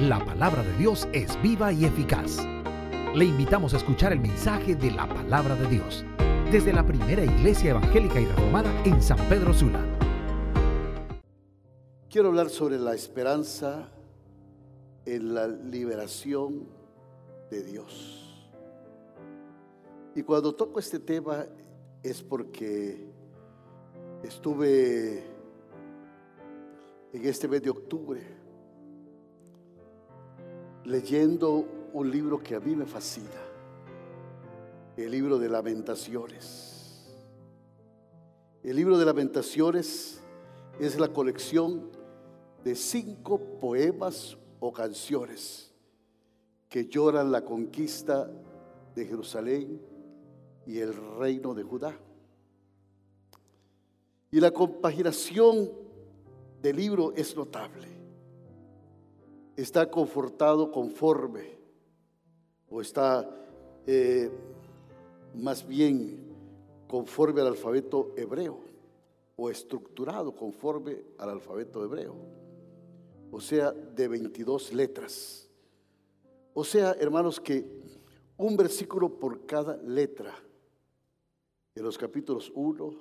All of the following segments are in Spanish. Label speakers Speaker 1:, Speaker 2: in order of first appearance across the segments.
Speaker 1: La palabra de Dios es viva y eficaz. Le invitamos a escuchar el mensaje de la palabra de Dios desde la primera iglesia evangélica y reformada en San Pedro Sula.
Speaker 2: Quiero hablar sobre la esperanza en la liberación de Dios. Y cuando toco este tema es porque estuve en este mes de octubre leyendo un libro que a mí me fascina, el libro de lamentaciones. El libro de lamentaciones es la colección de cinco poemas o canciones que lloran la conquista de Jerusalén y el reino de Judá. Y la compaginación del libro es notable. Está confortado conforme o está eh, más bien conforme al alfabeto hebreo o estructurado conforme al alfabeto hebreo. O sea, de 22 letras. O sea, hermanos, que un versículo por cada letra de los capítulos 1,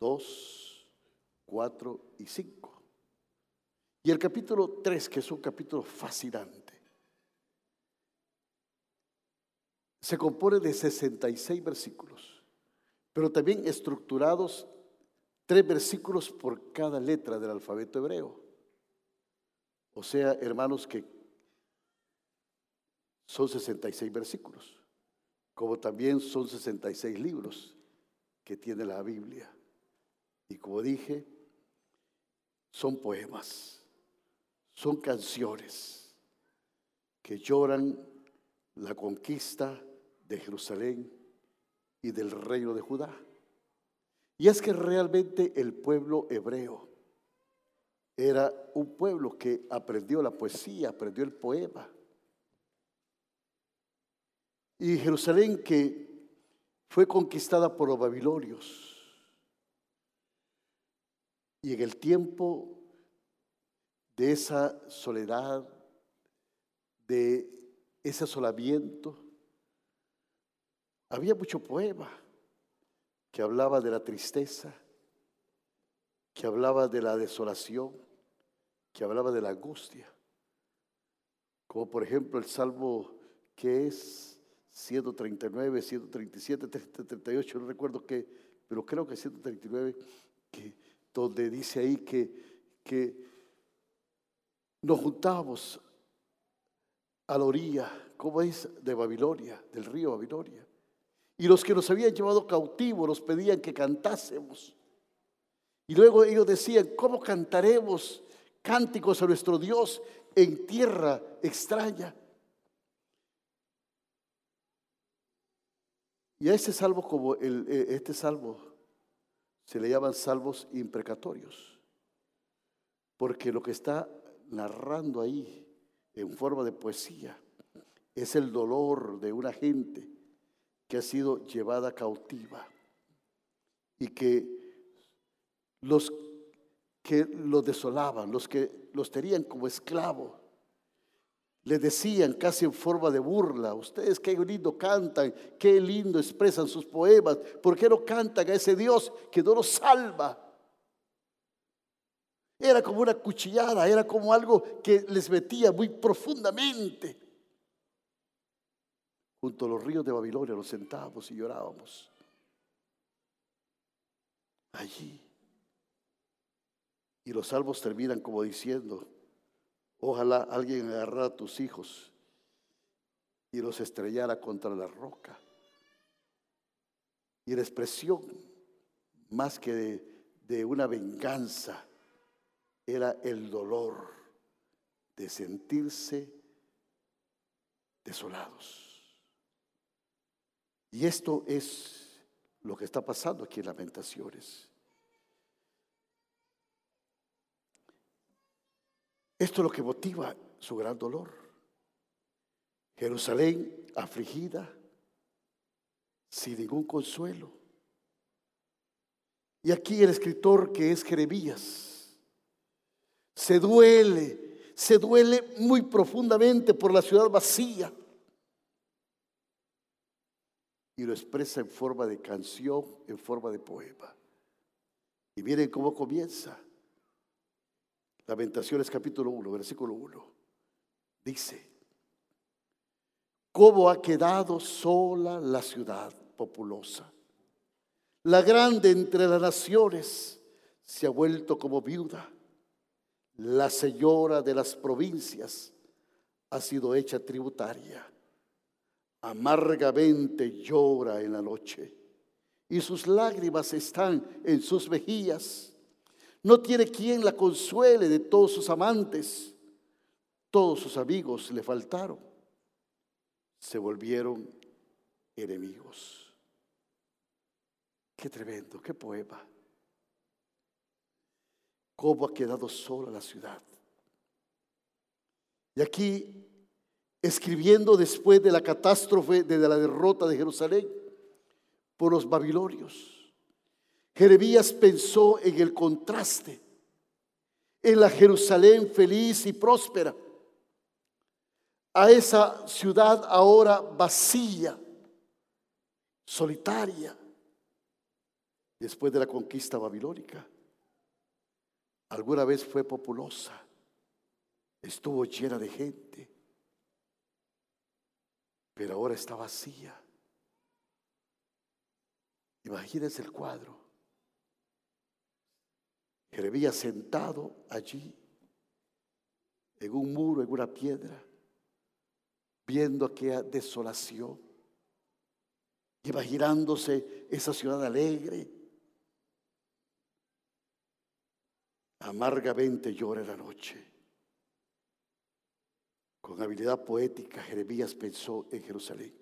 Speaker 2: 2, 4 y 5. Y el capítulo 3, que es un capítulo fascinante, se compone de 66 versículos, pero también estructurados tres versículos por cada letra del alfabeto hebreo. O sea, hermanos, que son 66 versículos, como también son 66 libros que tiene la Biblia. Y como dije, son poemas, son canciones que lloran la conquista de Jerusalén y del reino de Judá. Y es que realmente el pueblo hebreo era un pueblo que aprendió la poesía, aprendió el poema. Y Jerusalén que fue conquistada por los babilonios. Y en el tiempo de esa soledad, de ese asolamiento, había mucho poema que hablaba de la tristeza, que hablaba de la desolación, que hablaba de la angustia. Como por ejemplo el salmo que es 139, 137, 138, no recuerdo qué, pero creo que 139, que, donde dice ahí que, que nos juntamos a la orilla, ¿cómo es? De Babilonia, del río Babilonia. Y los que nos habían llevado cautivos nos pedían que cantásemos. Y luego ellos decían, ¿cómo cantaremos cánticos a nuestro Dios en tierra extraña? Y a este salvo, como el, eh, este salvo, se le llaman salvos imprecatorios, porque lo que está narrando ahí en forma de poesía es el dolor de una gente que ha sido llevada cautiva y que los que los desolaban, los que los tenían como esclavos, le decían casi en forma de burla, ustedes qué lindo cantan, qué lindo expresan sus poemas, ¿por qué no cantan a ese Dios que no los salva? Era como una cuchillada, era como algo que les metía muy profundamente. Junto a los ríos de Babilonia nos sentábamos y llorábamos. Allí. Y los salvos terminan como diciendo, ojalá alguien agarrara a tus hijos y los estrellara contra la roca. Y la expresión, más que de, de una venganza, era el dolor de sentirse desolados. Y esto es lo que está pasando aquí en Lamentaciones. Esto es lo que motiva su gran dolor. Jerusalén afligida, sin ningún consuelo. Y aquí el escritor que es Jeremías se duele se duele muy profundamente por la ciudad vacía. Y lo expresa en forma de canción, en forma de poema. Y miren cómo comienza. Lamentaciones capítulo 1, versículo 1. Dice, ¿cómo ha quedado sola la ciudad populosa? La grande entre las naciones se ha vuelto como viuda. La señora de las provincias ha sido hecha tributaria. Amargamente llora en la noche y sus lágrimas están en sus mejillas. No tiene quien la consuele de todos sus amantes. Todos sus amigos le faltaron. Se volvieron enemigos. Qué tremendo, qué poema. Cómo ha quedado sola la ciudad. Y aquí, escribiendo después de la catástrofe, de la derrota de Jerusalén por los babilonios, Jeremías pensó en el contraste, en la Jerusalén feliz y próspera, a esa ciudad ahora vacía, solitaria, después de la conquista babilónica. Alguna vez fue populosa, estuvo llena de gente, pero ahora está vacía. Imagínense el cuadro. Jeremías sentado allí, en un muro, en una piedra, viendo aquella desolación, imaginándose esa ciudad alegre. Amargamente llora la noche. Con habilidad poética, Jeremías pensó en Jerusalén,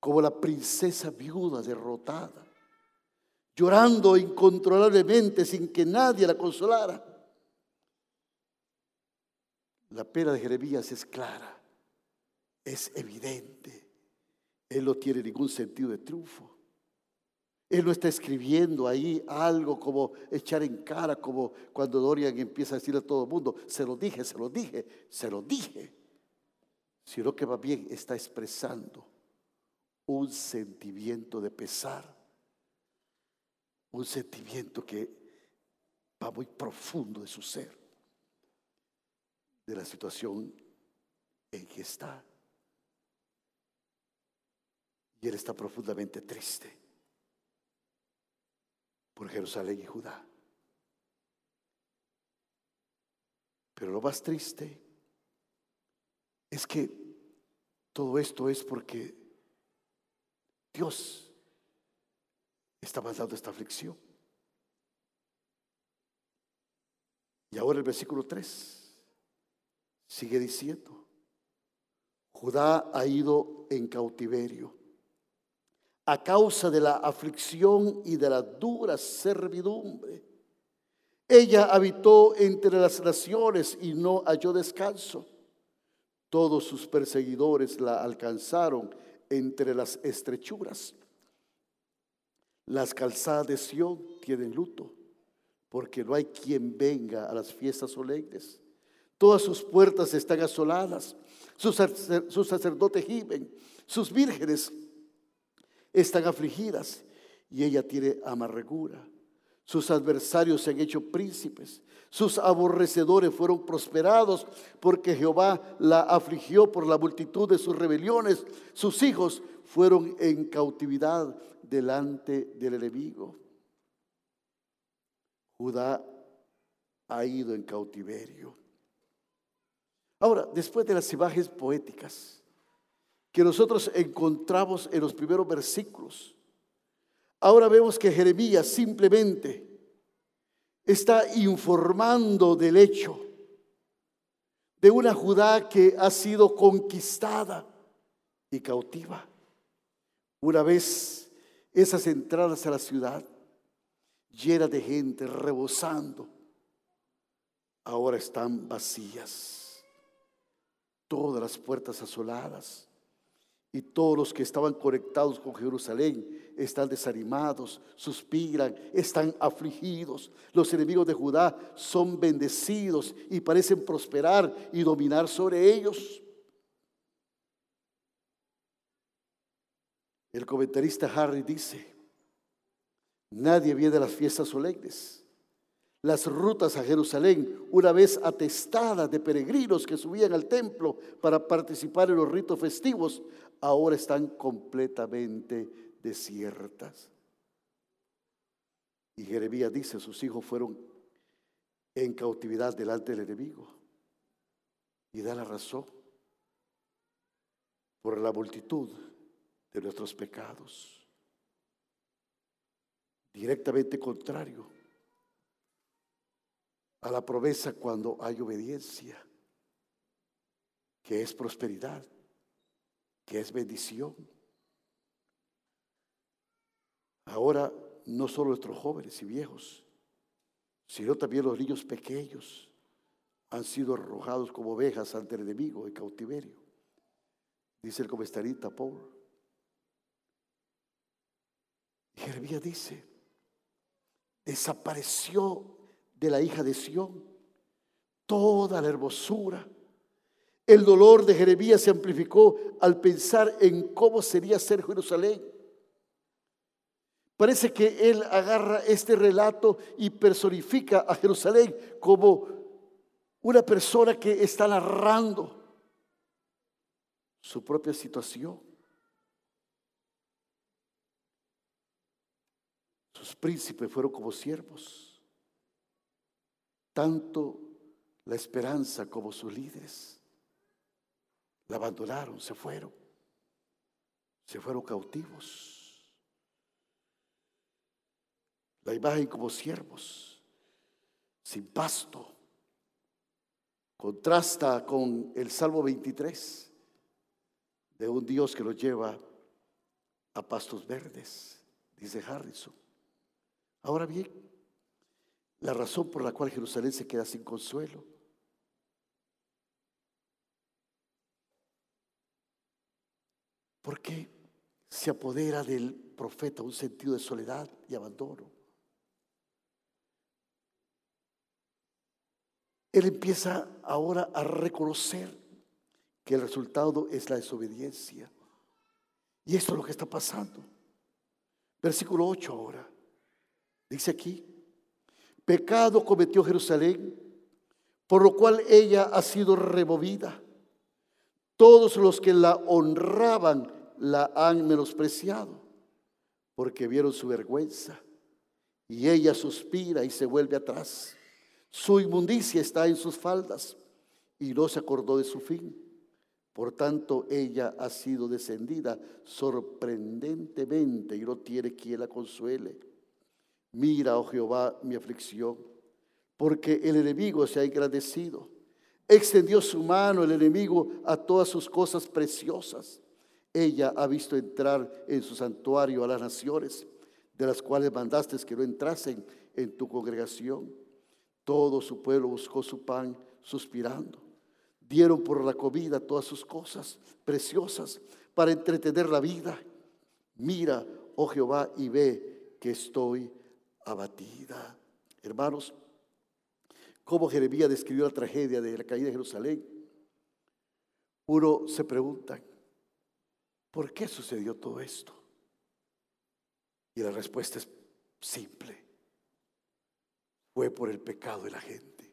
Speaker 2: como la princesa viuda derrotada llorando incontrolablemente sin que nadie la consolara. La pena de Jeremías es clara, es evidente. Él no tiene ningún sentido de triunfo. Él no está escribiendo ahí algo como echar en cara, como cuando Dorian empieza a decirle a todo el mundo, se lo dije, se lo dije, se lo dije. Sino que va bien está expresando un sentimiento de pesar un sentimiento que va muy profundo de su ser, de la situación en que está. Y él está profundamente triste por Jerusalén y Judá. Pero lo más triste es que todo esto es porque Dios está pasando esta aflicción. Y ahora el versículo 3 sigue diciendo, Judá ha ido en cautiverio a causa de la aflicción y de la dura servidumbre. Ella habitó entre las naciones y no halló descanso. Todos sus perseguidores la alcanzaron entre las estrechuras. Las calzadas de Sión tienen luto, porque no hay quien venga a las fiestas solemnes. Todas sus puertas están asoladas, sus, sacerdotes gimen, sus vírgenes están afligidas y ella tiene amargura. Sus adversarios se han hecho príncipes, sus aborrecedores fueron prosperados porque Jehová la afligió por la multitud de sus rebeliones. Sus hijos fueron en cautividad delante del enemigo. Judá ha ido en cautiverio. Ahora, después de las imágenes poéticas que nosotros encontramos en los primeros versículos, ahora vemos que Jeremías simplemente está informando del hecho de una Judá que ha sido conquistada y cautiva. Una vez esas entradas a la ciudad, llenas de gente, rebosando, ahora están vacías. Todas las puertas asoladas y todos los que estaban conectados con Jerusalén están desanimados, suspiran, están afligidos. Los enemigos de Judá son bendecidos y parecen prosperar y dominar sobre ellos. El comentarista Harry dice, nadie viene a las fiestas solemnes las rutas a Jerusalén, una vez atestadas de peregrinos que subían al templo para participar en los ritos festivos, ahora están completamente desiertas. Y Jeremías dice, sus hijos fueron en cautividad delante del enemigo. Y da la razón por la multitud de nuestros pecados. Directamente contrario a la promesa cuando hay obediencia, que es prosperidad, que es bendición. Ahora no solo nuestros jóvenes y viejos, sino también los niños pequeños han sido arrojados como ovejas ante el enemigo en cautiverio. Dice el comestarita Paul. Jeremías dice, desapareció de la hija de Sión, toda la hermosura. El dolor de Jeremías se amplificó al pensar en cómo sería ser Jerusalén. Parece que él agarra este relato y personifica a Jerusalén como una persona que está narrando su propia situación. Sus príncipes fueron como siervos tanto la esperanza como sus líderes. La abandonaron, se fueron. Se fueron cautivos. La imagen como siervos, sin pasto, contrasta con el Salmo 23 de un Dios que los lleva a pastos verdes, dice Harrison. Ahora bien, la razón por la cual Jerusalén se queda sin consuelo. Porque se apodera del profeta un sentido de soledad y abandono. Él empieza ahora a reconocer que el resultado es la desobediencia. Y esto es lo que está pasando. Versículo 8 ahora. Dice aquí, Pecado cometió Jerusalén, por lo cual ella ha sido removida. Todos los que la honraban la han menospreciado, porque vieron su vergüenza. Y ella suspira y se vuelve atrás. Su inmundicia está en sus faldas y no se acordó de su fin. Por tanto, ella ha sido descendida sorprendentemente y no tiene quien la consuele. Mira, oh Jehová, mi aflicción, porque el enemigo se ha engrandecido. Extendió su mano el enemigo a todas sus cosas preciosas. Ella ha visto entrar en su santuario a las naciones, de las cuales mandaste que no entrasen en tu congregación. Todo su pueblo buscó su pan suspirando. Dieron por la comida todas sus cosas preciosas para entretener la vida. Mira, oh Jehová, y ve que estoy abatida. Hermanos, ¿cómo Jeremías describió la tragedia de la caída de Jerusalén? Uno se pregunta, ¿por qué sucedió todo esto? Y la respuesta es simple. Fue por el pecado de la gente.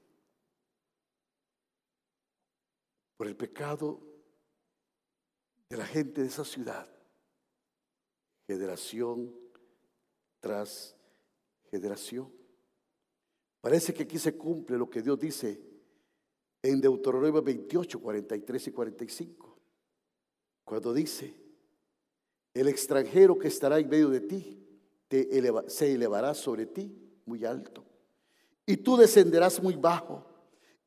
Speaker 2: Por el pecado de la gente de esa ciudad. Generación tras generación. Parece que aquí se cumple lo que Dios dice en Deuteronomio 28, 43 y 45. Cuando dice, el extranjero que estará en medio de ti se elevará sobre ti muy alto. Y tú descenderás muy bajo.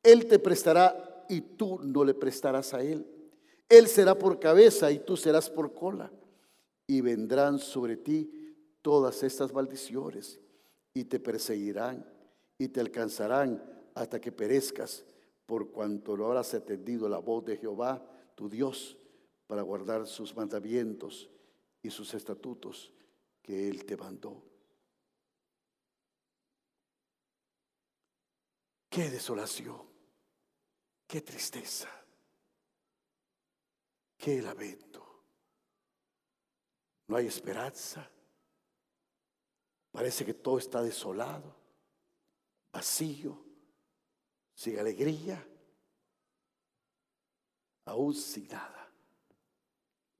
Speaker 2: Él te prestará y tú no le prestarás a él. Él será por cabeza y tú serás por cola. Y vendrán sobre ti todas estas maldiciones y te perseguirán y te alcanzarán hasta que perezcas, por cuanto no habrás atendido la voz de Jehová, tu Dios, para guardar sus mandamientos y sus estatutos que Él te mandó. Qué desolación, qué tristeza, qué lamento. No hay esperanza. Parece que todo está desolado, vacío, sin alegría, aún sin nada.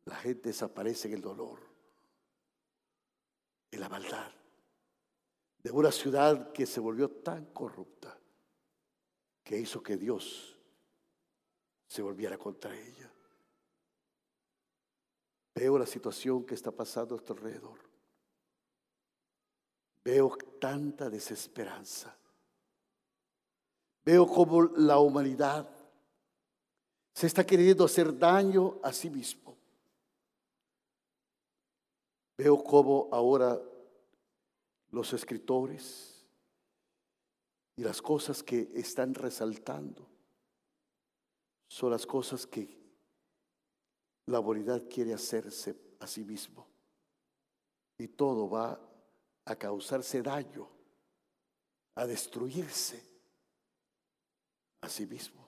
Speaker 2: La gente desaparece en el dolor, en la maldad, de una ciudad que se volvió tan corrupta que hizo que Dios se volviera contra ella. Veo la situación que está pasando a tu alrededor. Veo tanta desesperanza. Veo como la humanidad se está queriendo hacer daño a sí mismo. Veo cómo ahora los escritores y las cosas que están resaltando son las cosas que la humanidad quiere hacerse a sí mismo. Y todo va a causarse daño, a destruirse a sí mismo.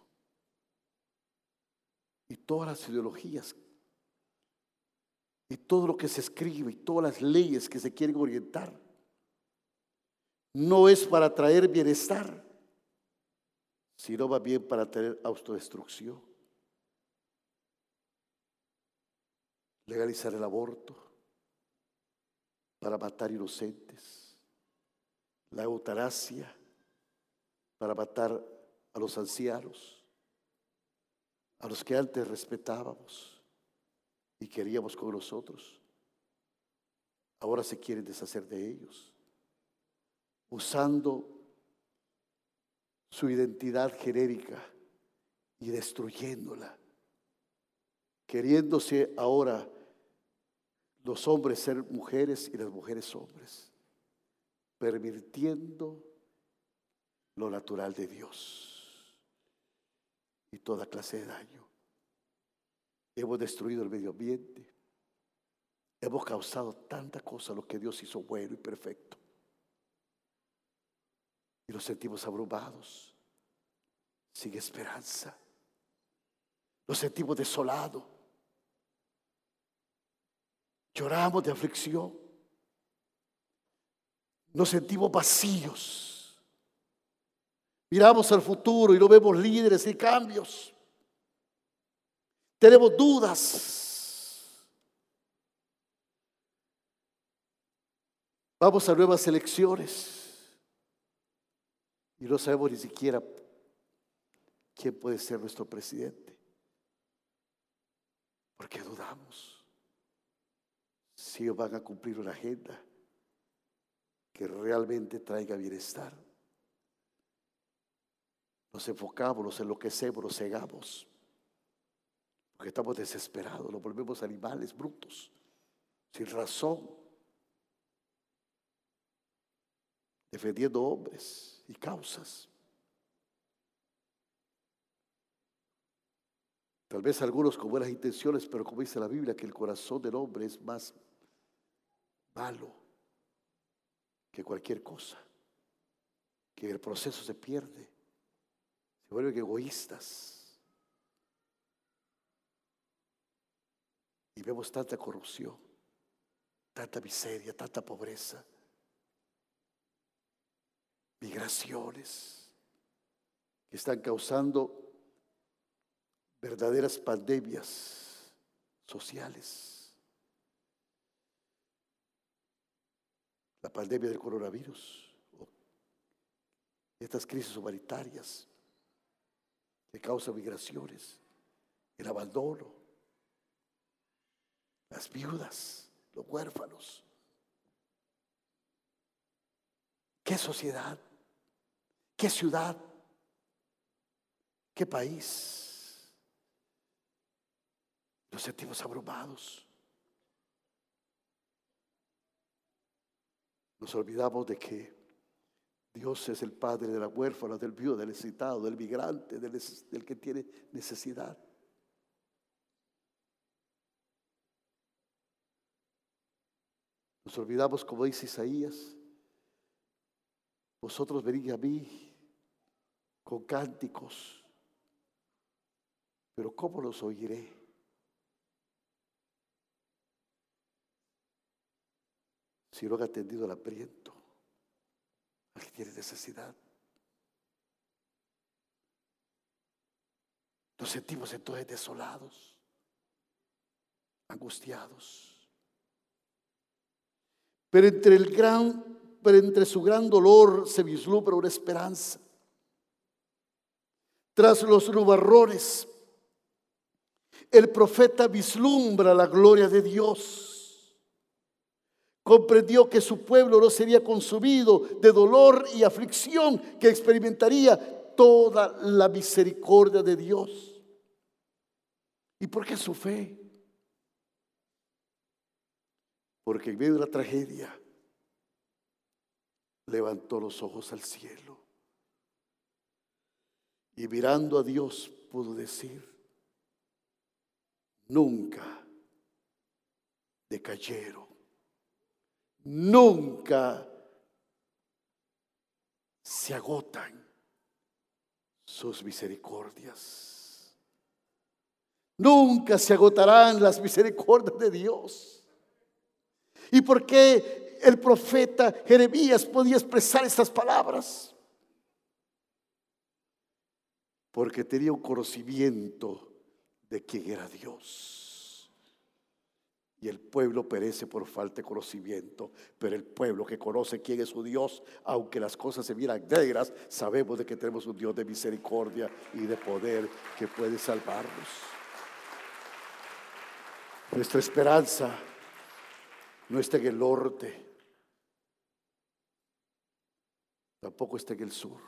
Speaker 2: Y todas las ideologías, y todo lo que se escribe, y todas las leyes que se quieren orientar, no es para traer bienestar, sino va bien para traer autodestrucción. Legalizar el aborto para matar inocentes, la eutanasia para matar a los ancianos, a los que antes respetábamos y queríamos con nosotros. Ahora se quieren deshacer de ellos, usando su identidad genérica y destruyéndola, queriéndose ahora los hombres ser mujeres y las mujeres hombres, permitiendo lo natural de Dios y toda clase de daño. Hemos destruido el medio ambiente, hemos causado tanta cosa lo que Dios hizo bueno y perfecto. Y nos sentimos abrumados, sin esperanza. Nos sentimos desolados Lloramos de aflicción. Nos sentimos vacíos. Miramos al futuro y no vemos líderes y cambios. Tenemos dudas. Vamos a nuevas elecciones y no sabemos ni siquiera quién puede ser nuestro presidente. Porque dudamos si ellos van a cumplir una agenda que realmente traiga bienestar. Nos enfocamos, nos enloquecemos, nos cegamos, porque estamos desesperados, nos volvemos animales brutos, sin razón, defendiendo hombres y causas. Tal vez algunos con buenas intenciones, pero como dice la Biblia, que el corazón del hombre es más malo que cualquier cosa, que el proceso se pierde, se vuelven egoístas. Y vemos tanta corrupción, tanta miseria, tanta pobreza, migraciones que están causando verdaderas pandemias sociales. La pandemia del coronavirus, estas crisis humanitarias que causan migraciones, el abandono, las viudas, los huérfanos. ¿Qué sociedad? ¿Qué ciudad? ¿Qué país? Nos sentimos abrumados. Nos olvidamos de que Dios es el padre de la huérfana, del viudo, del necesitado, del migrante, del, que tiene necesidad. Nos olvidamos, como dice Isaías, vosotros venid a mí con cánticos, pero ¿cómo los oiré? Si no han atendido al hambriento, al que tiene necesidad. Nos sentimos entonces desolados, angustiados. Pero entre el gran, pero entre su gran dolor se vislumbra una esperanza. Tras los nubarrones, el profeta vislumbra la gloria de Dios. Comprendió que su pueblo no sería consumido de dolor y aflicción, que experimentaría toda la misericordia de Dios. ¿Y por qué su fe? Porque en medio de la tragedia levantó los ojos al cielo y mirando a Dios pudo decir, nunca decayeron, nunca se agotan sus misericordias. Nunca se agotarán las misericordias de Dios. ¿Y por qué el profeta Jeremías podía expresar estas palabras? Porque tenía un conocimiento de quién era Dios. Y el pueblo perece por falta de conocimiento, pero el pueblo que conoce quién es su Dios, aunque las cosas se miran negras, sabemos de que tenemos un Dios de misericordia y de poder que puede salvarnos. Nuestra esperanza no está en el norte, tampoco está en el sur.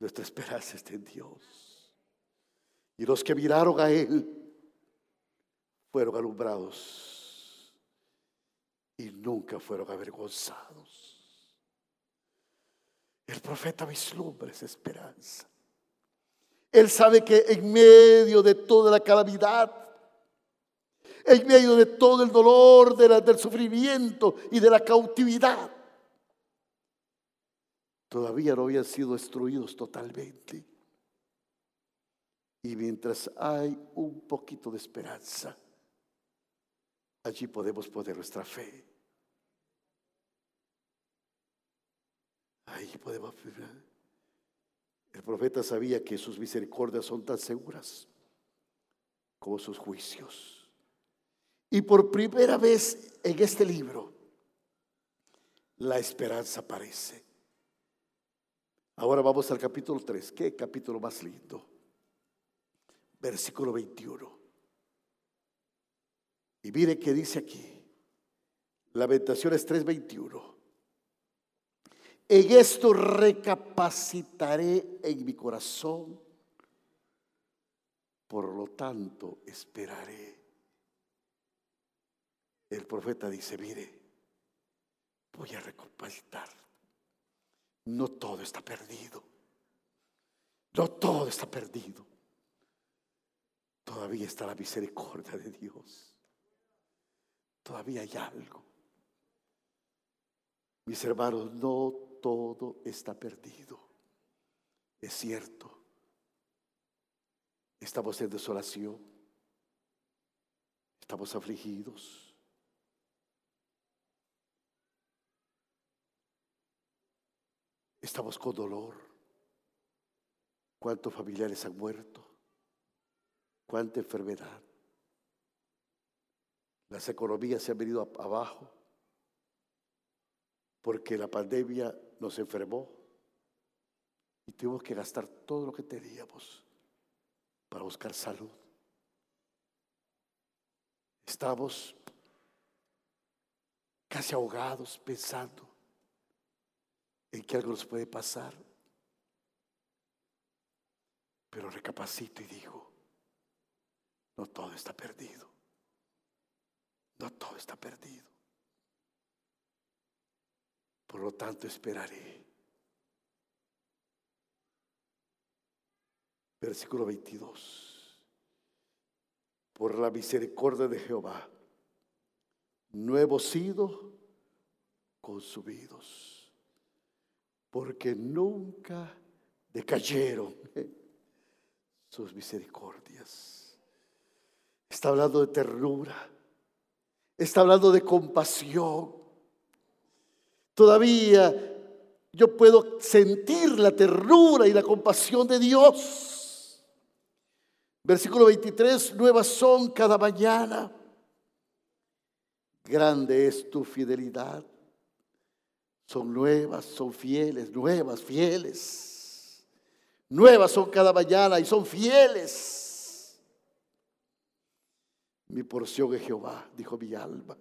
Speaker 2: Nuestra esperanza está en Dios. Y los que miraron a Él fueron alumbrados y nunca fueron avergonzados. El profeta vislumbra esa esperanza. Él sabe que en medio de toda la calamidad, en medio de todo el dolor, del sufrimiento y de la cautividad. Todavía no habían sido destruidos totalmente. Y mientras hay un poquito de esperanza, allí podemos poner nuestra fe. Ahí podemos. El profeta sabía que sus misericordias son tan seguras como sus juicios. Y por primera vez en este libro, la esperanza aparece. Ahora vamos al capítulo 3. ¿Qué capítulo más lindo? Versículo 21. Y mire qué dice aquí. Lamentaciones 3:21. En esto recapacitaré en mi corazón, por lo tanto esperaré el profeta dice, mire, voy a recapacitar. No todo está perdido. No todo está perdido. Todavía está la misericordia de Dios. Todavía hay algo. Mis hermanos, no todo está perdido. Es cierto. Estamos en desolación. Estamos afligidos. Estamos con dolor. ¿Cuántos familiares han muerto? ¿Cuánta enfermedad? Las economías se han venido abajo porque la pandemia nos enfermó y tuvimos que gastar todo lo que teníamos para buscar salud. Estamos casi ahogados pensando en que algo nos puede pasar. Pero recapacito y digo, no todo está perdido. No todo está perdido. Por lo tanto, esperaré. Versículo 22. Por la misericordia de Jehová, no hemos sido consumidos, porque nunca decayeron sus misericordias. Está hablando de ternura, está hablando de compasión. Todavía yo puedo sentir la ternura y la compasión de Dios. Versículo 23, nuevas son cada mañana. Grande es tu fidelidad. Son nuevas, son fieles, nuevas, fieles. Nuevas son cada mañana y son fieles. Mi porción es Jehová, dijo mi alma.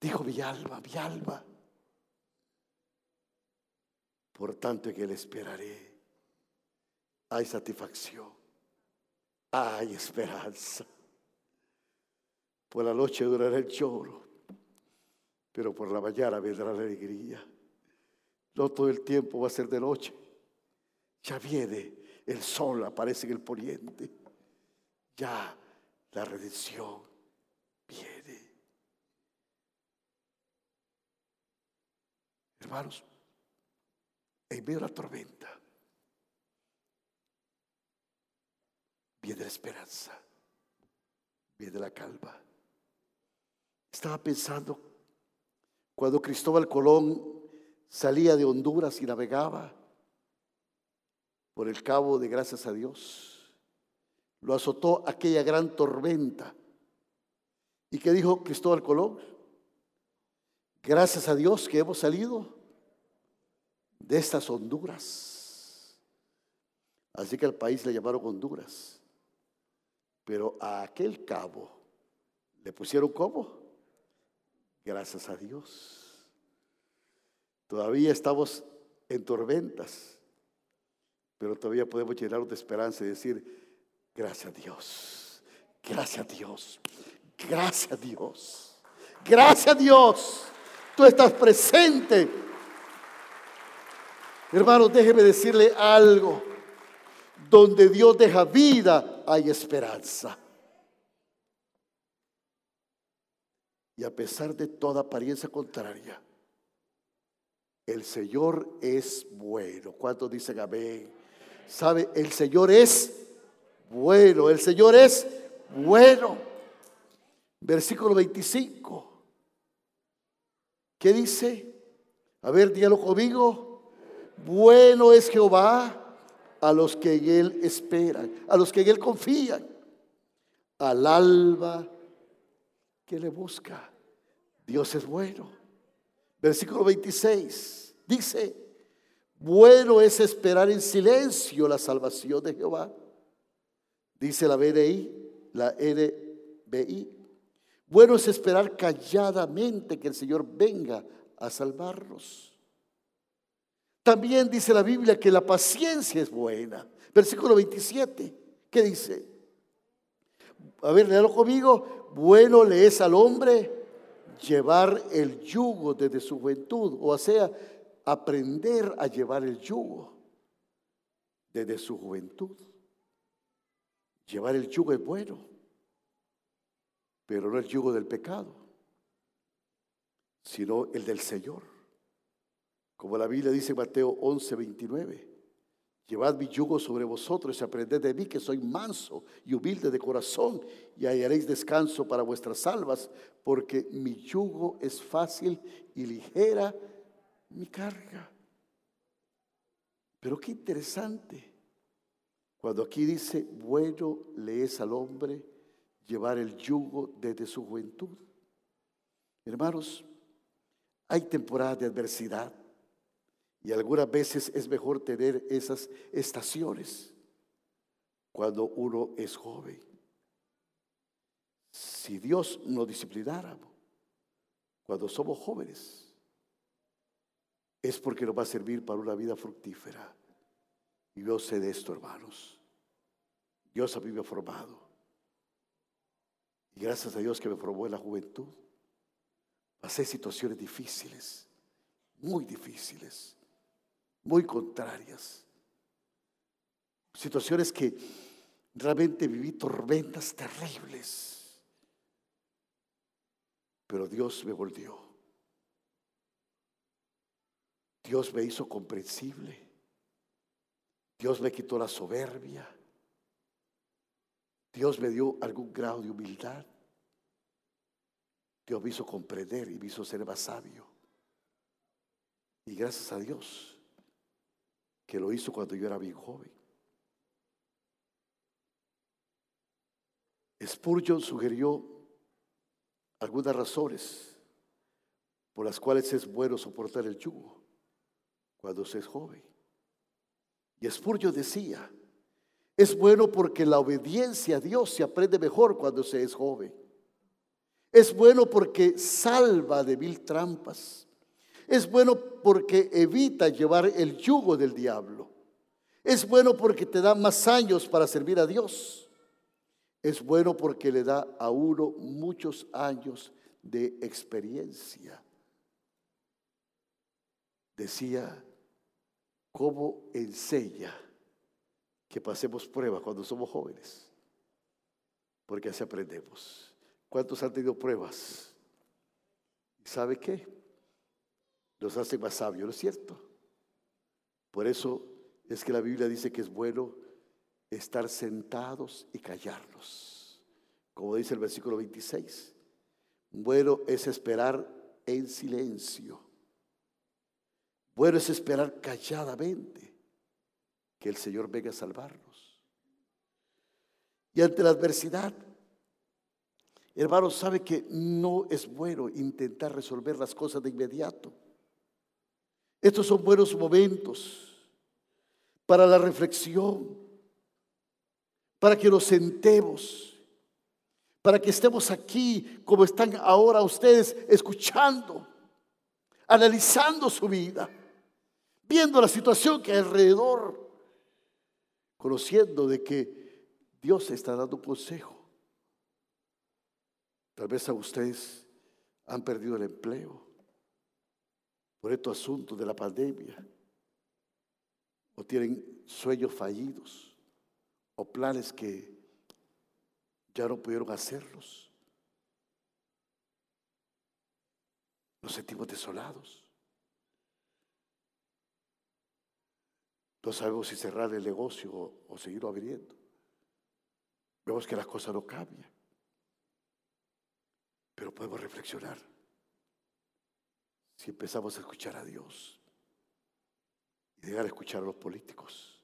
Speaker 2: Dijo mi alma, mi alma. Por tanto que le esperaré. Hay satisfacción. Hay esperanza. Por la noche durará el lloro, pero por la mañana vendrá la alegría. No todo el tiempo va a ser de noche. Ya viene el sol, aparece en el poniente. Ya la redención viene. Hermanos, en medio de la tormenta viene la esperanza, viene la calma. Estaba pensando cuando Cristóbal Colón salía de Honduras y navegaba por el cabo de gracias a Dios. Lo azotó aquella gran tormenta. ¿Y qué dijo Cristóbal Colón? Gracias a Dios que hemos salido de estas Honduras. Así que al país le llamaron Honduras. Pero a aquel cabo le pusieron cómo? Gracias a Dios. Todavía estamos en tormentas, pero todavía podemos llenarnos de esperanza y decir, gracias a Dios, gracias a Dios, gracias a Dios, gracias a Dios. Tú estás presente. Hermanos, déjeme decirle algo. Donde Dios deja vida, hay esperanza. Y a pesar de toda apariencia contraria, el Señor es bueno. ¿Cuántos dicen amén? ¿Sabe? El Señor es bueno. El Señor es bueno. Versículo 25. ¿Qué dice? A ver, dígalo conmigo. Bueno es Jehová a los que en Él esperan, a los que en Él confían. Al alba que le busca. Dios es bueno. Versículo 26 dice, bueno es esperar en silencio la salvación de Jehová. Dice la BDI, la NBI. Bueno es esperar calladamente que el Señor venga a salvarnos. También dice la Biblia que la paciencia es buena. Versículo 27, ¿qué dice? A ver, léalo conmigo. Bueno le es al hombre llevar el yugo desde su juventud, o sea, aprender a llevar el yugo desde su juventud. Llevar el yugo es bueno, pero no el yugo del pecado, sino el del Señor. Como la Biblia dice en Mateo 11, 29. Llevad mi yugo sobre vosotros y aprended de mí que soy manso y humilde de corazón y hallaréis descanso para vuestras almas, porque mi yugo es fácil y ligera mi carga. Pero qué interesante. Cuando aquí dice, bueno le es al hombre llevar el yugo desde su juventud. Hermanos, hay temporadas de adversidad y algunas veces es mejor tener esas estaciones cuando uno es joven. Si Dios nos disciplinara cuando somos jóvenes, es porque nos va a servir para una vida fructífera. Y yo sé de esto, hermanos. Dios a mí me ha formado. Y gracias a Dios que me formó en la juventud, pasé situaciones difíciles, muy difíciles muy contrarias. Situaciones que realmente viví tormentas terribles. Pero Dios me volvió. Dios me hizo comprensible. Dios me quitó la soberbia. Dios me dio algún grado de humildad. Dios me hizo comprender y me hizo ser más sabio. Y gracias a Dios que lo hizo cuando yo era bien joven. Spurgeon sugirió algunas razones por las cuales es bueno soportar el yugo cuando se es joven. Y Spurgeon decía, es bueno porque la obediencia a Dios se aprende mejor cuando se es joven. Es bueno porque salva de mil trampas. Es bueno porque evita llevar el yugo del diablo. Es bueno porque te da más años para servir a Dios. Es bueno porque le da a uno muchos años de experiencia. Decía, ¿cómo enseña que pasemos pruebas cuando somos jóvenes? Porque así aprendemos. ¿Cuántos han tenido pruebas? ¿Y sabe qué? Nos hacen más sabios, ¿no es cierto? Por eso es que la Biblia dice que es bueno estar sentados y callarnos. Como dice el versículo 26. Bueno es esperar en silencio. Bueno es esperar calladamente que el Señor venga a salvarnos. Y ante la adversidad, hermano, sabe que no es bueno intentar resolver las cosas de inmediato. Estos son buenos momentos para la reflexión, para que nos sentemos, para que estemos aquí como están ahora ustedes escuchando, analizando su vida, viendo la situación que hay alrededor, conociendo de que Dios está dando consejo. Tal vez a ustedes han perdido el empleo por estos asuntos de la pandemia, o tienen sueños fallidos o planes que ya no pudieron hacerlos. Nos sentimos desolados. No sabemos si cerrar el negocio o, seguirlo abriendo. Vemos que las cosas no cambian. Pero podemos reflexionar si empezamos a escuchar a Dios y dejar de escuchar a los políticos.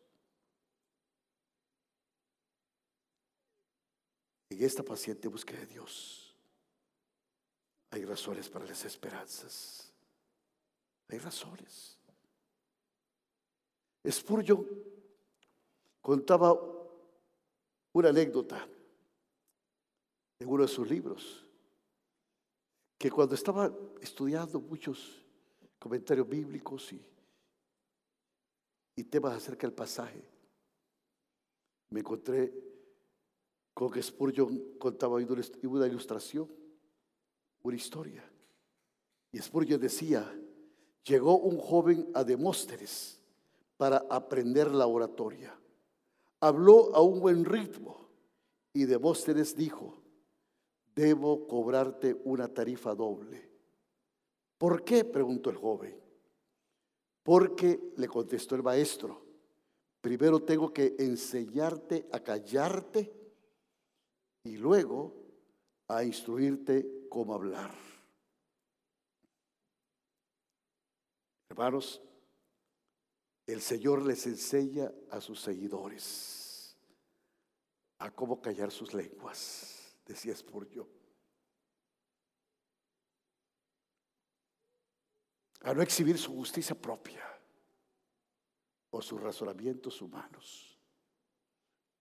Speaker 2: En esta paciente búsqueda de Dios hay razones para las esperanzas. Hay razones. Spurgeon contaba una anécdota en uno de sus libros, que cuando estaba estudiando muchos comentarios bíblicos y, y temas acerca del pasaje, me encontré con que Spurgeon contaba una ilustración, una historia. Y Spurgeon decía, llegó un joven a Demóstenes para aprender la oratoria. Habló a un buen ritmo y Demóstenes dijo, debo cobrarte una tarifa doble. ¿Por qué? preguntó el joven. Porque, le contestó el maestro, primero tengo que enseñarte a callarte y luego a instruirte cómo hablar. Hermanos, el Señor les enseña a sus seguidores a cómo callar sus lenguas, decía Spurgeon. A no exhibir su justicia propia o sus razonamientos humanos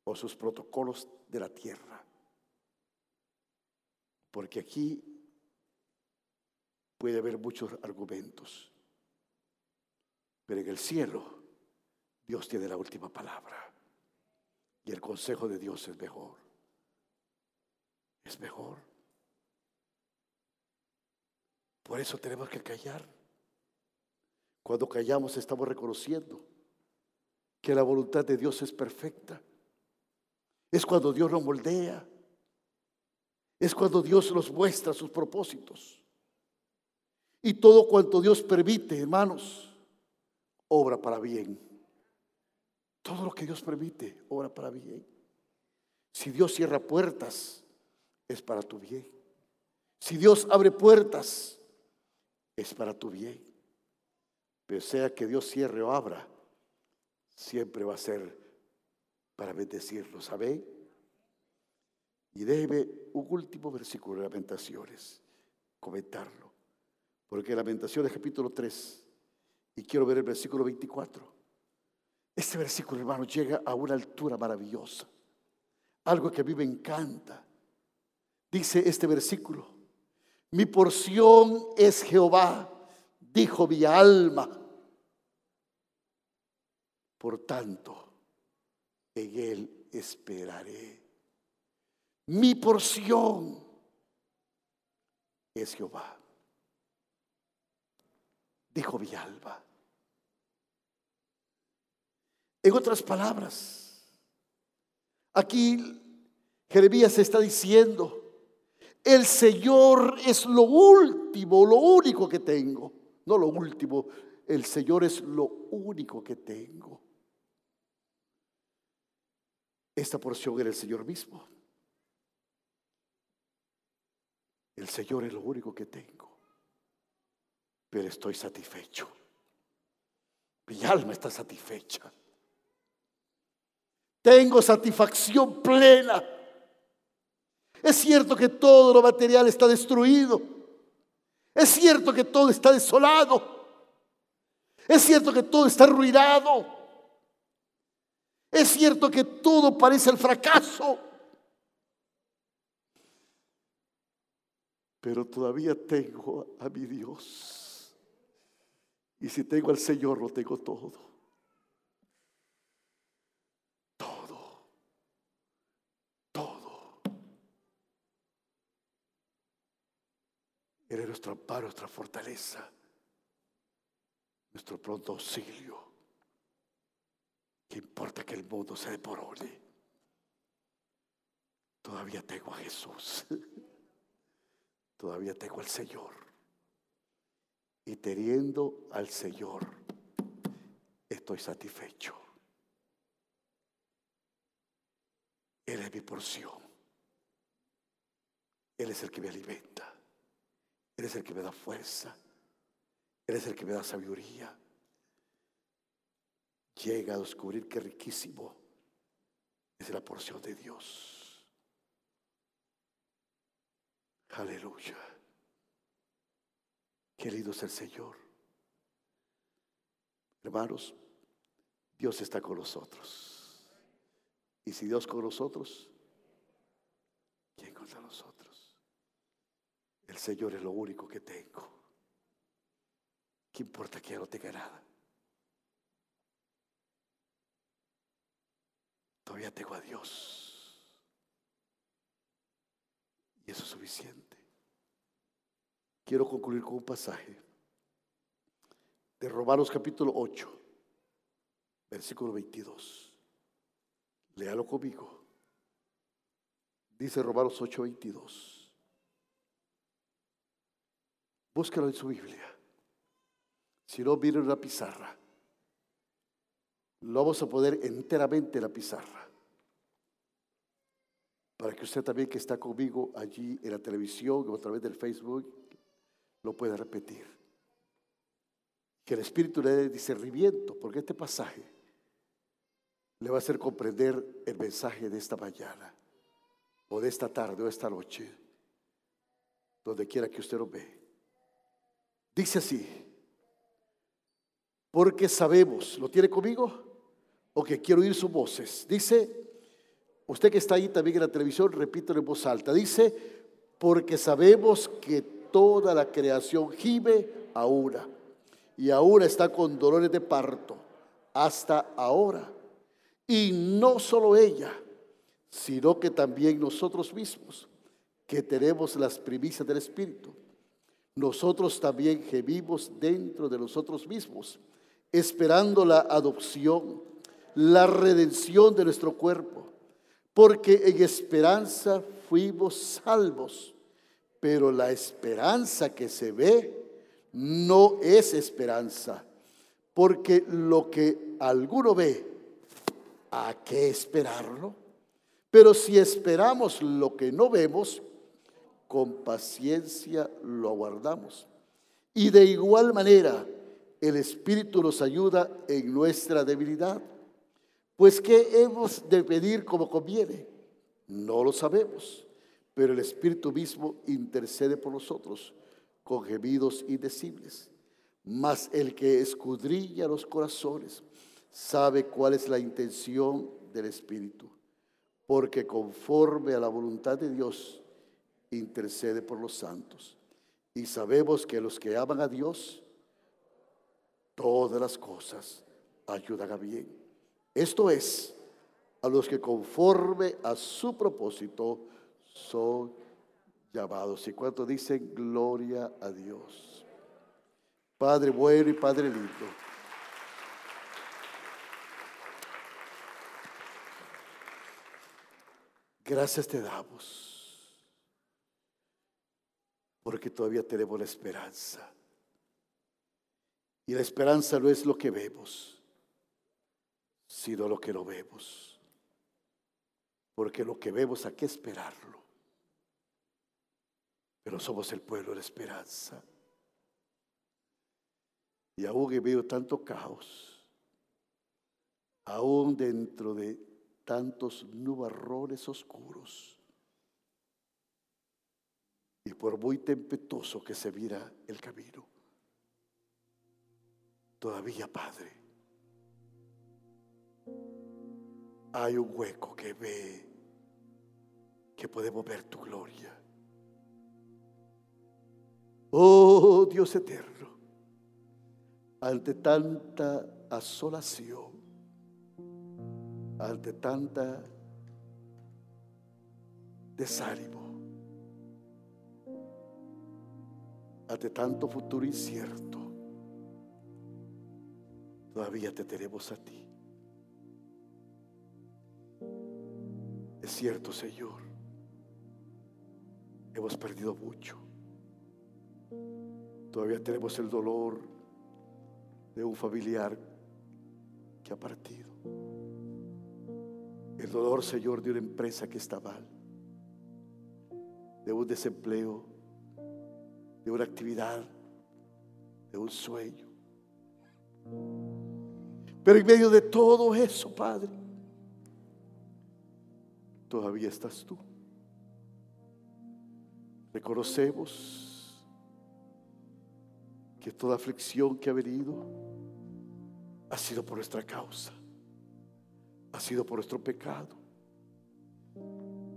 Speaker 2: o sus protocolos de la tierra porque aquí puede haber muchos argumentos. Pero en el cielo Dios tiene la última palabra. Y el consejo de Dios es mejor. Es mejor. Por eso tenemos que callar. Cuando callamos estamos reconociendo que la voluntad de Dios es perfecta. Es cuando Dios nos moldea Es cuando Dios nos muestra sus propósitos. Y todo cuanto Dios permite, hermanos, obra para bien. Todo lo que Dios permite, obra para bien. Si Dios cierra puertas, es para tu bien. Si Dios abre puertas, es para tu bien. Pero sea que Dios cierre o abra, siempre va a ser para bendecirlo, ¿sabe? Y déjeme un último versículo de Lamentaciones, comentarlo. Porque Lamentaciones capítulo 3, y quiero ver el versículo 24. Este versículo, hermano, llega a una altura maravillosa. Algo que a mí me encanta. Dice este versículo, mi porción es Jehová, dijo mi alma. Por tanto, en él esperaré. Mi porción es Jehová, dijo mi alma. En otras palabras, aquí Jeremías está diciendo, el Señor es lo último, lo único que tengo. No lo último, el Señor es lo único que tengo. Esta porción era el Señor mismo. El Señor es lo único que tengo. Pero estoy satisfecho. Mi alma está satisfecha. Tengo satisfacción plena. Es cierto que todo lo material está destruido. Es cierto que todo está desolado. Es cierto que todo está arruinado. Es cierto que todo parece el fracaso. Pero todavía tengo a mi Dios. Y si tengo al Señor, lo tengo todo. Él es nuestro amparo, nuestra fortaleza, nuestro pronto auxilio. ¿Qué importa que el mundo se deporone? Todavía tengo a Jesús. Todavía tengo al Señor. Y teniendo al Señor, estoy satisfecho. Él es mi porción. Él es el que me alimenta. Él es el que me da fuerza. Él es el que me da sabiduría. Llega a descubrir que riquísimo es la porción de Dios. Aleluya. Querido es el Señor. Hermanos, Dios está con nosotros. Y si Dios con nosotros, ¿quién contra nosotros? El Señor es lo único que tengo. ¿Qué importa que no tenga nada? Todavía tengo a Dios. Y eso es suficiente. Quiero concluir con un pasaje de Romanos capítulo 8, versículo 22. Léalo conmigo. Dice Romanos 8, 22. Búscalo en su Biblia. Si no, mire una pizarra. Lo vamos a poner enteramente en la pizarra. Para que usted también que está conmigo allí en la televisión o a través del Facebook lo pueda repetir. Que el Espíritu le dé discernimiento, porque este pasaje le va a hacer comprender el mensaje de esta mañana, o de esta tarde, o esta noche, donde quiera que usted lo ve. Dice así, porque sabemos, ¿lo tiene conmigo? O que quiero oír sus voces. Dice, usted que está ahí también en la televisión, repítelo en voz alta. Dice, porque sabemos que toda la creación gime ahora y ahora está con dolores de parto hasta ahora. Y no solo ella, sino que también nosotros mismos, que tenemos las primicias del Espíritu nosotros también gemimos dentro de nosotros mismos, esperando la adopción, la redención de nuestro cuerpo, porque en esperanza fuimos salvos. Pero la esperanza que se ve no es esperanza, porque lo que alguno ve, ¿a qué esperarlo? Pero si esperamos lo que no vemos, con paciencia lo aguardamos. Y de igual manera, el Espíritu nos ayuda en nuestra debilidad. Pues ¿qué hemos de pedir como conviene? No lo sabemos, pero el Espíritu mismo intercede por nosotros con gemidos indecibles. Mas el que escudrilla los corazones sabe cuál es la intención del Espíritu, porque conforme a la voluntad de Dios intercede por los santos. Y sabemos que los que aman a Dios, todas las cosas ayudan a bien. Esto es, a los que conforme a su propósito son llamados. ¿Y cuánto dicen gloria a Dios? Padre bueno y Padre lindo. Gracias te damos, porque todavía tenemos la esperanza. Y la esperanza no es lo que vemos, sino lo que no vemos. Porque lo que vemos hay que esperarlo. Pero somos el pueblo de la esperanza. Y aún he medio tanto caos, aún dentro de tantos nubarrones oscuros, y por muy tempestuoso que se mira el camino, todavía, Padre, hay un hueco que ve que podemos ver tu gloria. Oh Dios eterno, ante tanta asolación, ante tanta desánimo, ante tanto futuro incierto, todavía te tenemos a ti. Es cierto, Señor, hemos perdido mucho. Todavía tenemos el dolor de un familiar que ha partido. El dolor, Señor, de una empresa que está mal. De un desempleo, de una actividad, de un sueño. Pero en medio de todo eso, Padre, todavía estás tú. Reconocemos que toda aflicción que ha venido ha sido por nuestra causa, ha sido por nuestro pecado.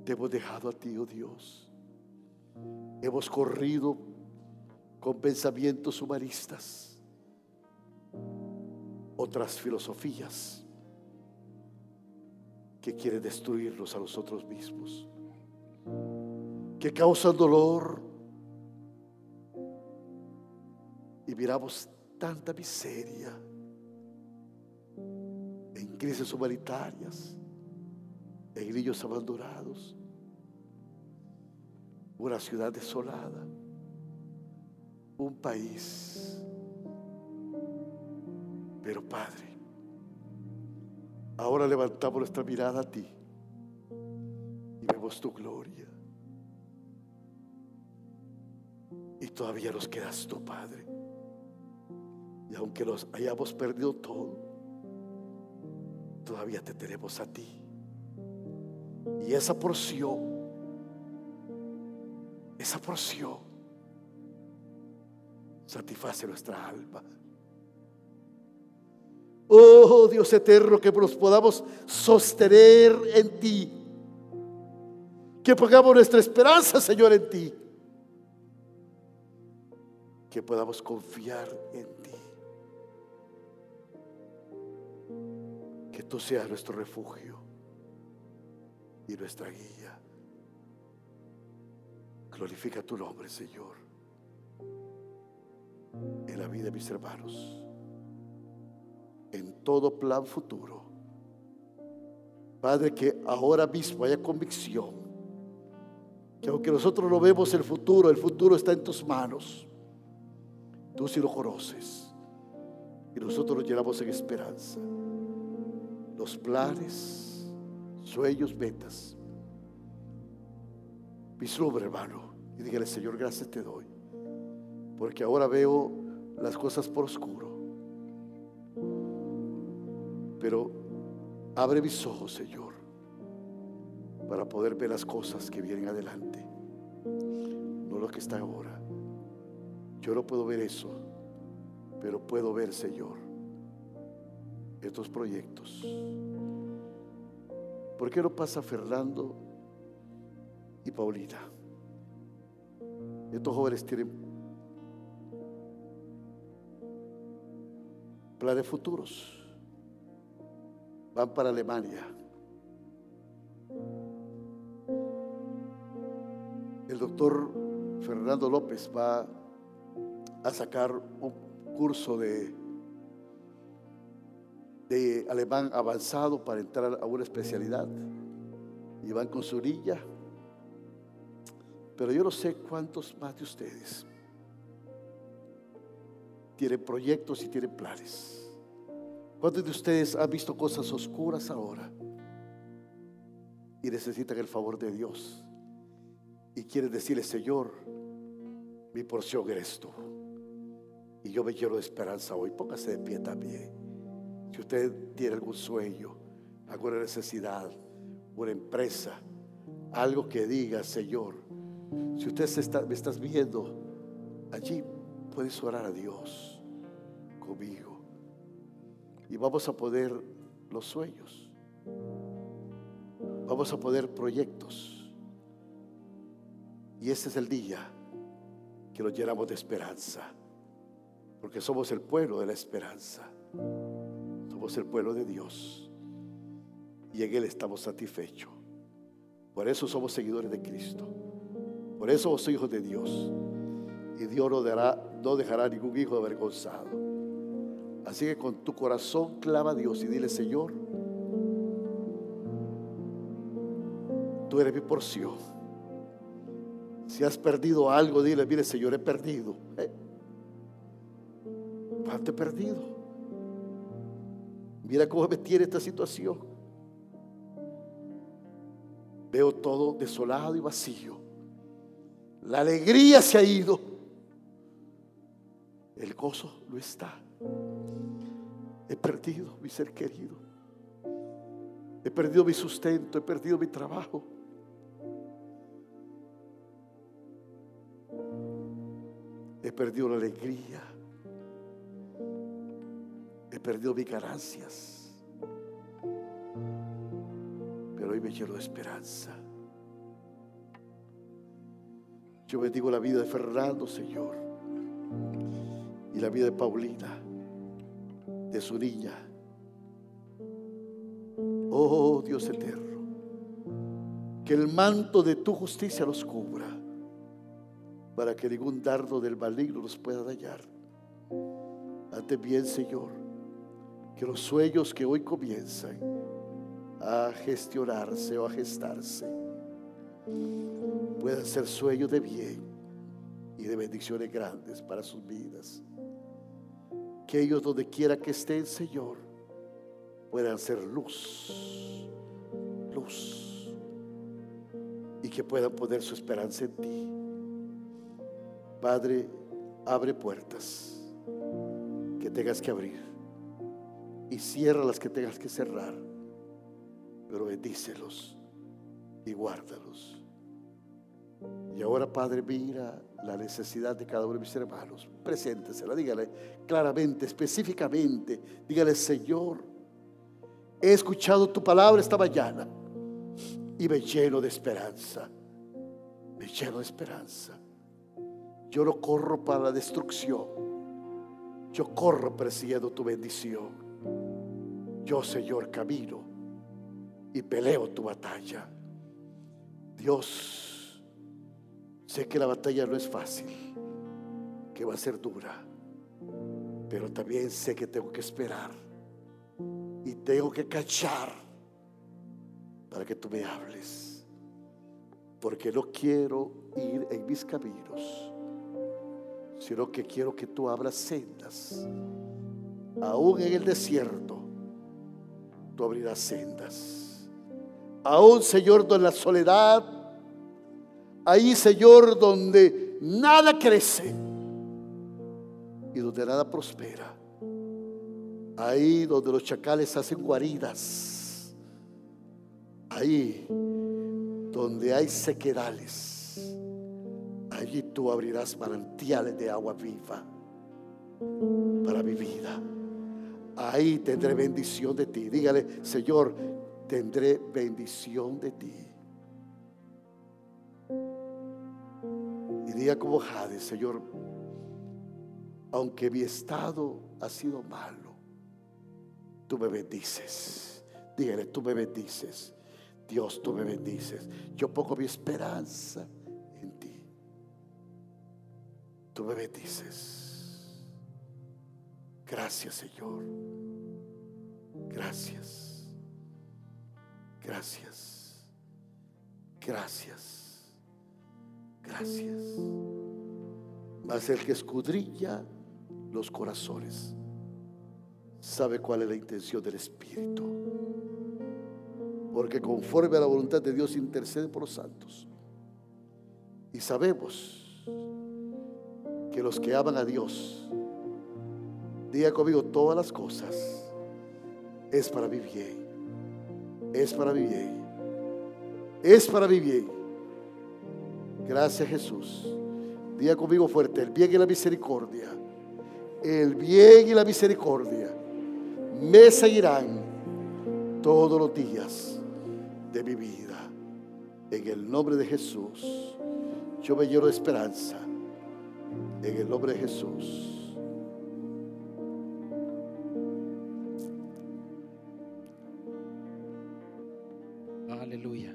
Speaker 2: Te hemos dejado a ti, oh Dios. Hemos corrido con pensamientos humanistas otras filosofías que quieren destruirnos a nosotros mismos, que causan dolor. Y miramos tanta miseria en crisis humanitarias, en niños abandonados, una ciudad desolada, un país pero Padre, ahora levantamos nuestra mirada a ti y vemos tu gloria. Y todavía nos quedas tú, Padre. Y aunque nos hayamos perdido todo, todavía te tenemos a ti. Y esa porción, esa porción, satisface nuestra alma. Oh Dios eterno, que nos podamos sostener en ti. Que pongamos nuestra esperanza, Señor, en ti. Que podamos confiar en ti. Que tú seas nuestro refugio y nuestra guía. Glorifica tu nombre, Señor, en la vida de mis hermanos, en todo plan futuro. Padre, que ahora mismo haya convicción. Que aunque nosotros no vemos el futuro, el futuro está en tus manos. Tú sí lo conoces. Y nosotros nos llenamos en esperanza. Los planes, sueños, metas. Vislumbre, hermano. Y dígale, Señor, gracias te doy. Porque ahora veo las cosas por oscuro. Pero abre mis ojos, Señor, para poder ver las cosas que vienen adelante, no lo que está ahora. Yo no puedo ver eso, pero puedo ver, Señor, estos proyectos. ¿Por qué no pasa Fernando y Paulina? Estos jóvenes tienen planes futuros van para Alemania. El doctor Fernando López va a sacar un curso de, de alemán avanzado para entrar a una especialidad. Y van con su orilla. Pero yo no sé cuántos más de ustedes tienen proyectos y tienen planes. ¿Cuántos de ustedes han visto cosas oscuras ahora y necesitan el favor de Dios? Y quieren decirle, Señor, mi porción eres tú. Y yo me quiero de esperanza hoy. Póngase de pie también. Si usted tiene algún sueño, alguna necesidad, una empresa, algo que diga, Señor, si usted está, me estás viendo allí, puedes orar a Dios conmigo y vamos a poder los sueños. Vamos a poder proyectos. Y este es el día que nos llenamos de esperanza. Porque somos el pueblo de la esperanza. Somos el pueblo de Dios. Y en Él estamos satisfechos. Por eso somos seguidores de Cristo. Por eso somos hijos de Dios. Y Dios no, no dejará ningún hijo avergonzado. Así que con tu corazón clama a Dios y dile, Señor, tú eres mi porción. Si has perdido algo, dile, mire, Señor, he perdido. ¿Eh? ¿Cuánto he perdido? Mira cómo me tiene esta situación. Veo todo desolado y vacío. La alegría se ha ido. El gozo no está. He perdido mi ser querido. He perdido mi sustento, he perdido mi trabajo. He perdido la alegría. He perdido mis ganancias. Pero hoy me lleno de esperanza. Yo bendigo la vida de Fernando, Señor, la vida de Paulina de su niña. Oh Dios eterno, que el manto de tu justicia los cubra para que ningún dardo del maligno los pueda dañar. Ante bien, Señor, que los sueños que hoy comienzan a gestionarse o a gestarse puedan ser sueños de bien y de bendiciones grandes para sus vidas que ellos donde quiera que estén, Señor, puedan ser luz, luz, y que puedan poner su esperanza en ti. Padre, abre puertas que tengas que abrir y cierra las que tengas que cerrar, pero bendícelos y guárdalos. Y ahora, Padre, mira la necesidad de cada uno de mis hermanos. Preséntesela, dígale claramente, específicamente. Dígale, Señor, he escuchado tu palabra esta mañana y me lleno de esperanza. Me lleno de esperanza. Yo no corro para la destrucción. Yo corro persiguiendo tu bendición. Yo, Señor, camino y peleo tu batalla. Dios Sé que la batalla no es fácil, que va a ser dura, pero también sé que tengo que esperar y tengo que cachar para que tú me hables. Porque no quiero ir en mis caminos, sino que quiero que tú abras sendas. Aún en el desierto, tú abrirás sendas. Aún, Señor, en la soledad, ahí, Señor, donde nada crece y donde nada prospera. Ahí donde los chacales hacen guaridas. Ahí donde hay sequedales. Allí tú abrirás manantiales de agua viva para mi vida. Ahí tendré bendición de ti. Dígale, Señor, tendré bendición de ti. Diga como Jade, Señor, aunque mi estado ha sido malo, tú me bendices. Dígale, tú me bendices. Dios, tú me bendices. Yo pongo mi esperanza en ti. Tú me bendices. Gracias, Señor. Gracias. Gracias. Gracias. Gracias. Mas el que escudrilla los corazones sabe cuál es la intención del Espíritu. Porque conforme a la voluntad de Dios intercede por los santos. Y sabemos que los que aman a Dios, diga conmigo todas las cosas, es para mi bien. Es para mi bien. Es para mi bien. Gracias Jesús. Diga conmigo fuerte, el bien y la misericordia. El bien y la misericordia me seguirán todos los días de mi vida. En el nombre de Jesús, yo me lleno de esperanza. En el nombre de Jesús.
Speaker 3: Aleluya.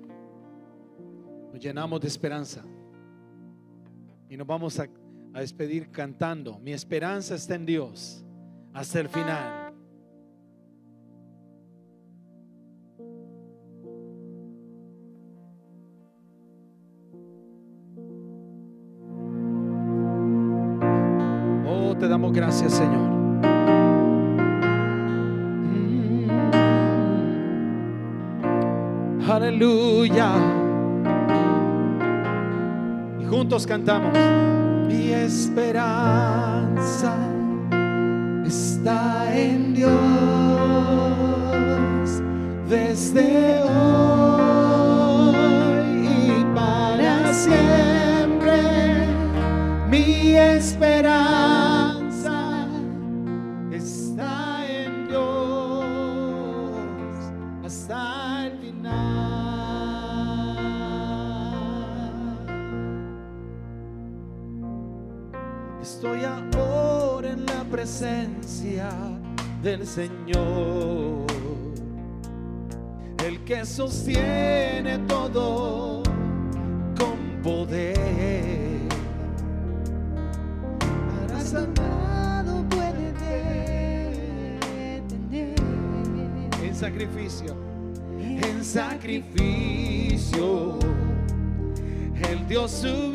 Speaker 3: Nos llenamos de esperanza. Y nos vamos a, despedir cantando. Mi esperanza está en Dios hasta el final. Juntos cantamos. Mi esperanza está Señor, el que sostiene todo con poder. Para sanado puede detener en sacrificio, en sacrificio. Él dio su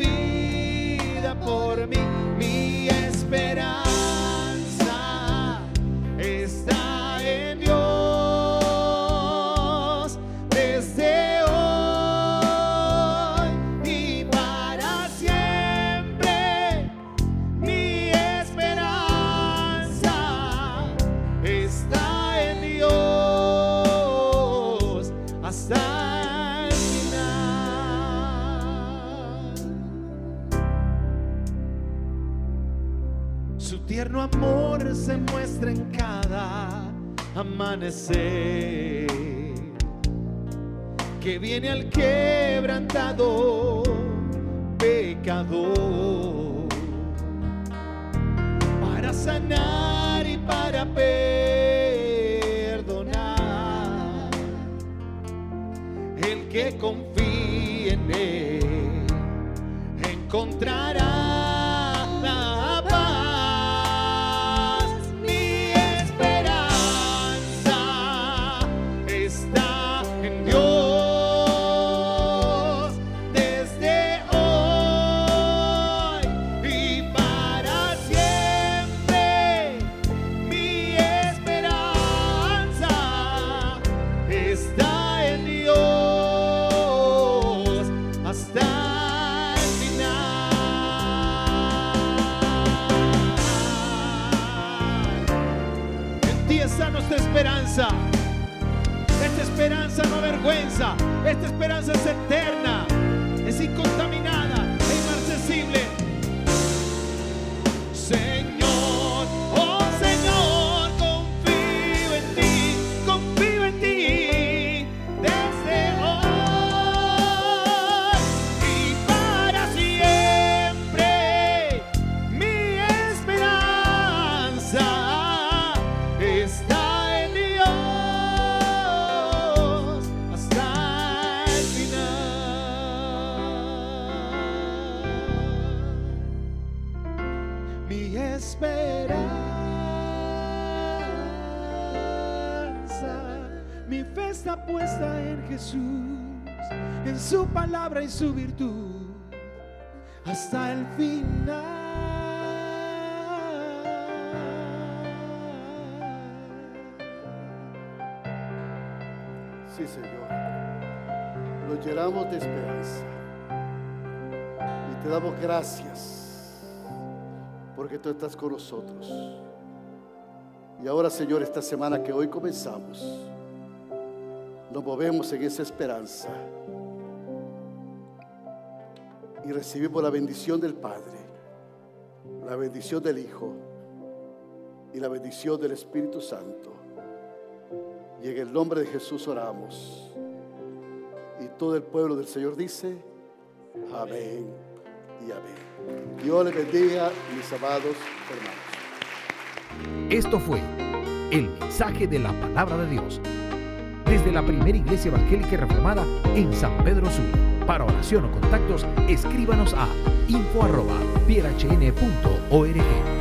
Speaker 2: Sí, Señor. Nos llenamos de esperanza. Y te damos gracias porque tú estás con nosotros. Y ahora, Señor, esta semana que hoy comenzamos, nos movemos en esa esperanza. Y recibimos la bendición del Padre, la bendición del Hijo y la bendición del Espíritu Santo. Y en el nombre de Jesús oramos. Y todo el pueblo del Señor dice, amén y amén. Dios les bendiga, mis amados hermanos.
Speaker 1: Esto fue el mensaje de la palabra de Dios desde la primera iglesia evangélica reformada en San Pedro Sula. Para oración o contactos, escríbanos a info@pierhn.org.